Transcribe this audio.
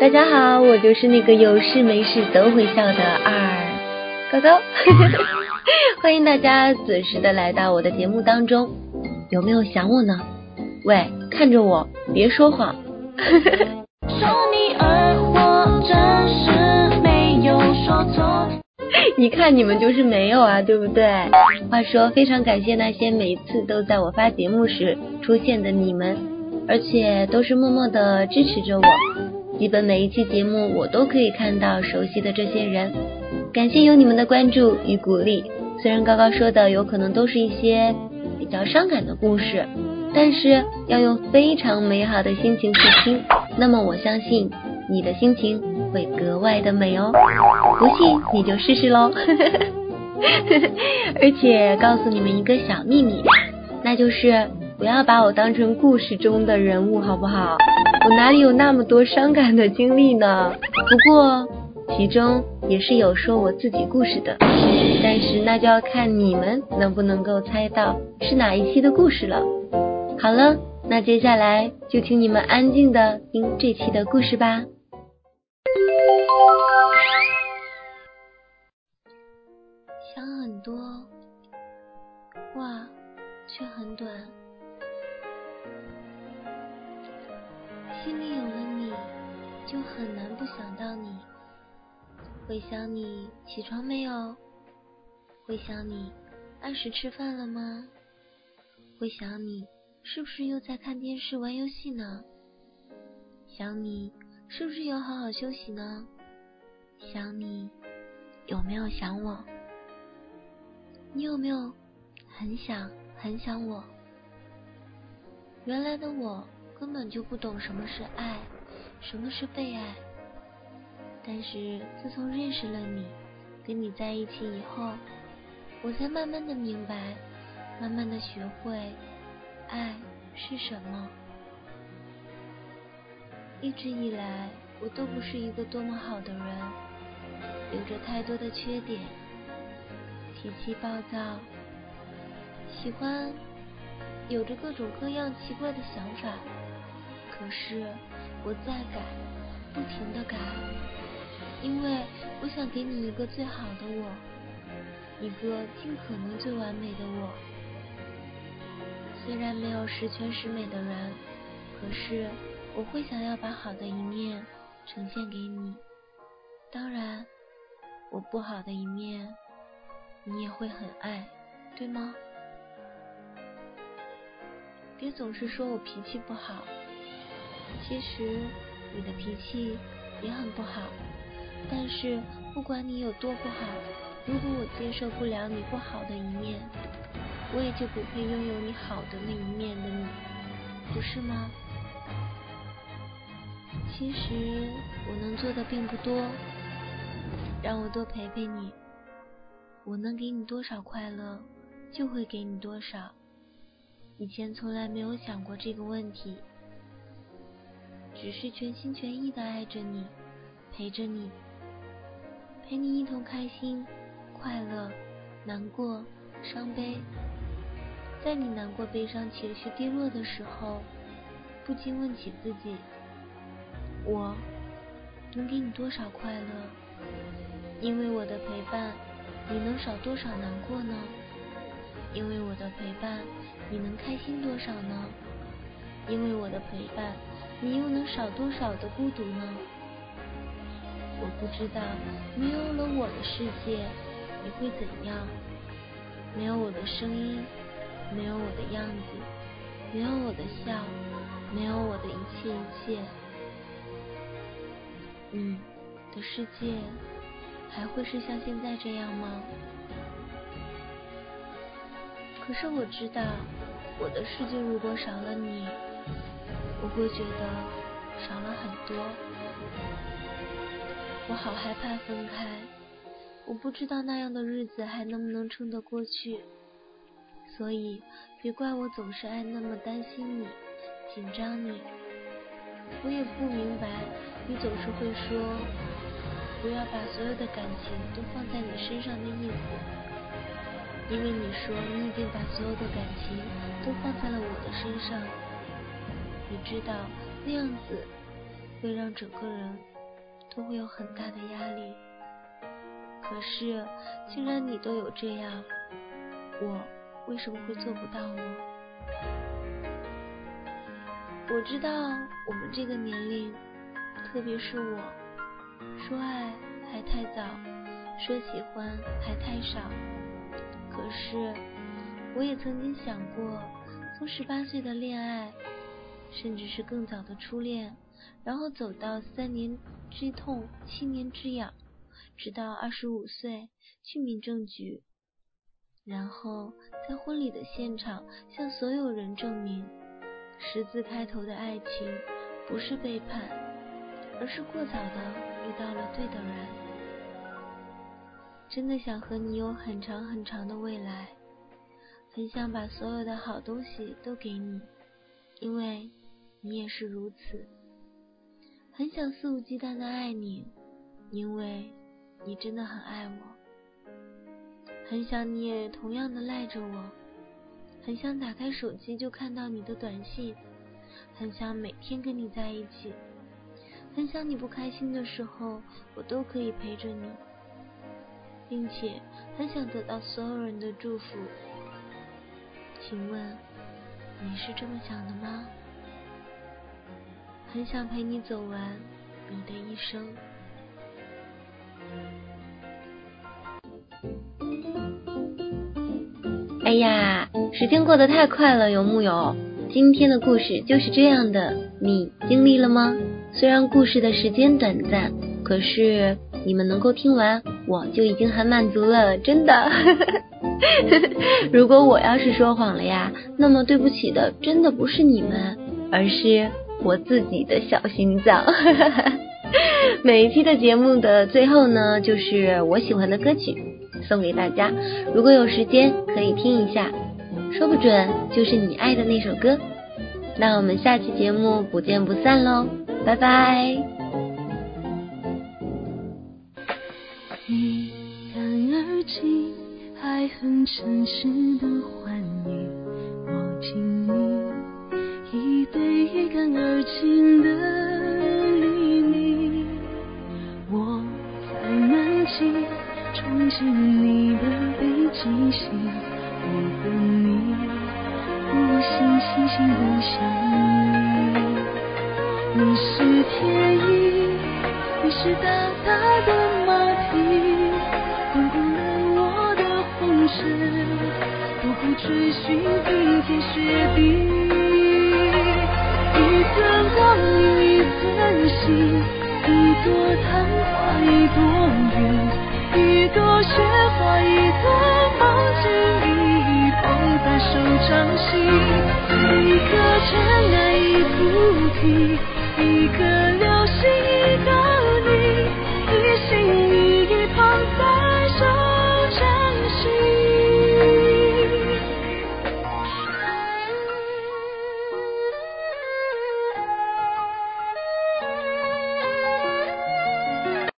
大家好，我就是那个有事没事都会笑的二高高，欢迎大家准时的来到我的节目当中，有没有想我呢？喂，看着我，别说谎。说 你二我真是没有说错一看你们就是没有啊，对不对？话说，非常感谢那些每次都在我发节目时出现的你们，而且都是默默的支持着我。基本每一期节目我都可以看到熟悉的这些人，感谢有你们的关注与鼓励。虽然高高说的有可能都是一些比较伤感的故事，但是要用非常美好的心情去听，那么我相信你的心情会格外的美哦。不信你就试试喽。而且告诉你们一个小秘密，那就是不要把我当成故事中的人物，好不好？我哪里有那么多伤感的经历呢？不过其中也是有说我自己故事的，但是那就要看你们能不能够猜到是哪一期的故事了。好了，那接下来就请你们安静的听这期的故事吧。很难不想到你。会想你起床没有？会想你按时吃饭了吗？会想你是不是又在看电视玩游戏呢？想你是不是有好好休息呢？想你有没有想我？你有没有很想很想我？原来的我根本就不懂什么是爱，什么是被爱。但是自从认识了你，跟你在一起以后，我才慢慢的明白，慢慢的学会爱是什么。一直以来，我都不是一个多么好的人，有着太多的缺点。脾气暴躁，喜欢有着各种各样奇怪的想法。可是我在改，不停的改，因为我想给你一个最好的我，一个尽可能最完美的我。虽然没有十全十美的人，可是我会想要把好的一面呈现给你。当然，我不好的一面。你也会很爱，对吗？别总是说我脾气不好，其实你的脾气也很不好。但是不管你有多不好，如果我接受不了你不好的一面，我也就不配拥有你好的那一面的你，不是吗？其实我能做的并不多，让我多陪陪你。我能给你多少快乐，就会给你多少。以前从来没有想过这个问题，只是全心全意的爱着你，陪着你，陪你一同开心、快乐、难过、伤悲。在你难过、悲伤、情绪低落的时候，不禁问起自己：我能给你多少快乐？因为我的陪伴。你能少多少难过呢？因为我的陪伴，你能开心多少呢？因为我的陪伴，你又能少多少的孤独呢？我不知道，没有了我的世界，你会怎样？没有我的声音，没有我的样子，没有我的笑，没有我的一切一切，你的世界。还会是像现在这样吗？可是我知道，我的世界如果少了你，我会觉得少了很多。我好害怕分开，我不知道那样的日子还能不能撑得过去。所以，别怪我总是爱那么担心你，紧张你。我也不明白，你总是会说。不要把所有的感情都放在你身上的意思，因为你说你已经把所有的感情都放在了我的身上，你知道那样子会让整个人都会有很大的压力。可是，既然你都有这样，我为什么会做不到呢？我知道我们这个年龄，特别是我，说爱还太早，说喜欢还太少。可是，我也曾经想过，从十八岁的恋爱，甚至是更早的初恋，然后走到三年之痛，七年之痒，直到二十五岁去民政局，然后在婚礼的现场向所有人证明。十字开头的爱情不是背叛，而是过早的遇到了对的人。真的想和你有很长很长的未来，很想把所有的好东西都给你，因为你也是如此。很想肆无忌惮的爱你，因为你真的很爱我。很想你也同样的赖着我。很想打开手机就看到你的短信，很想每天跟你在一起，很想你不开心的时候我都可以陪着你，并且很想得到所有人的祝福。请问你是这么想的吗？很想陪你走完你的一生。哎呀！时间过得太快了，有木有？今天的故事就是这样的，你经历了吗？虽然故事的时间短暂，可是你们能够听完，我就已经很满足了，真的。如果我要是说谎了呀，那么对不起的，真的不是你们，而是我自己的小心脏。每一期的节目的最后呢，就是我喜欢的歌曲送给大家，如果有时间可以听一下。说不准就是你爱的那首歌，那我们下期节目不见不散喽，拜拜。一干而尽，还很诚实的添意你是大大的马蹄滚滚了我的红尘苦苦追寻冰天雪地一寸光阴一寸心一朵昙花一朵云一朵雪花一朵梦境一一捧在手掌心一颗尘埃一菩提一颗流星。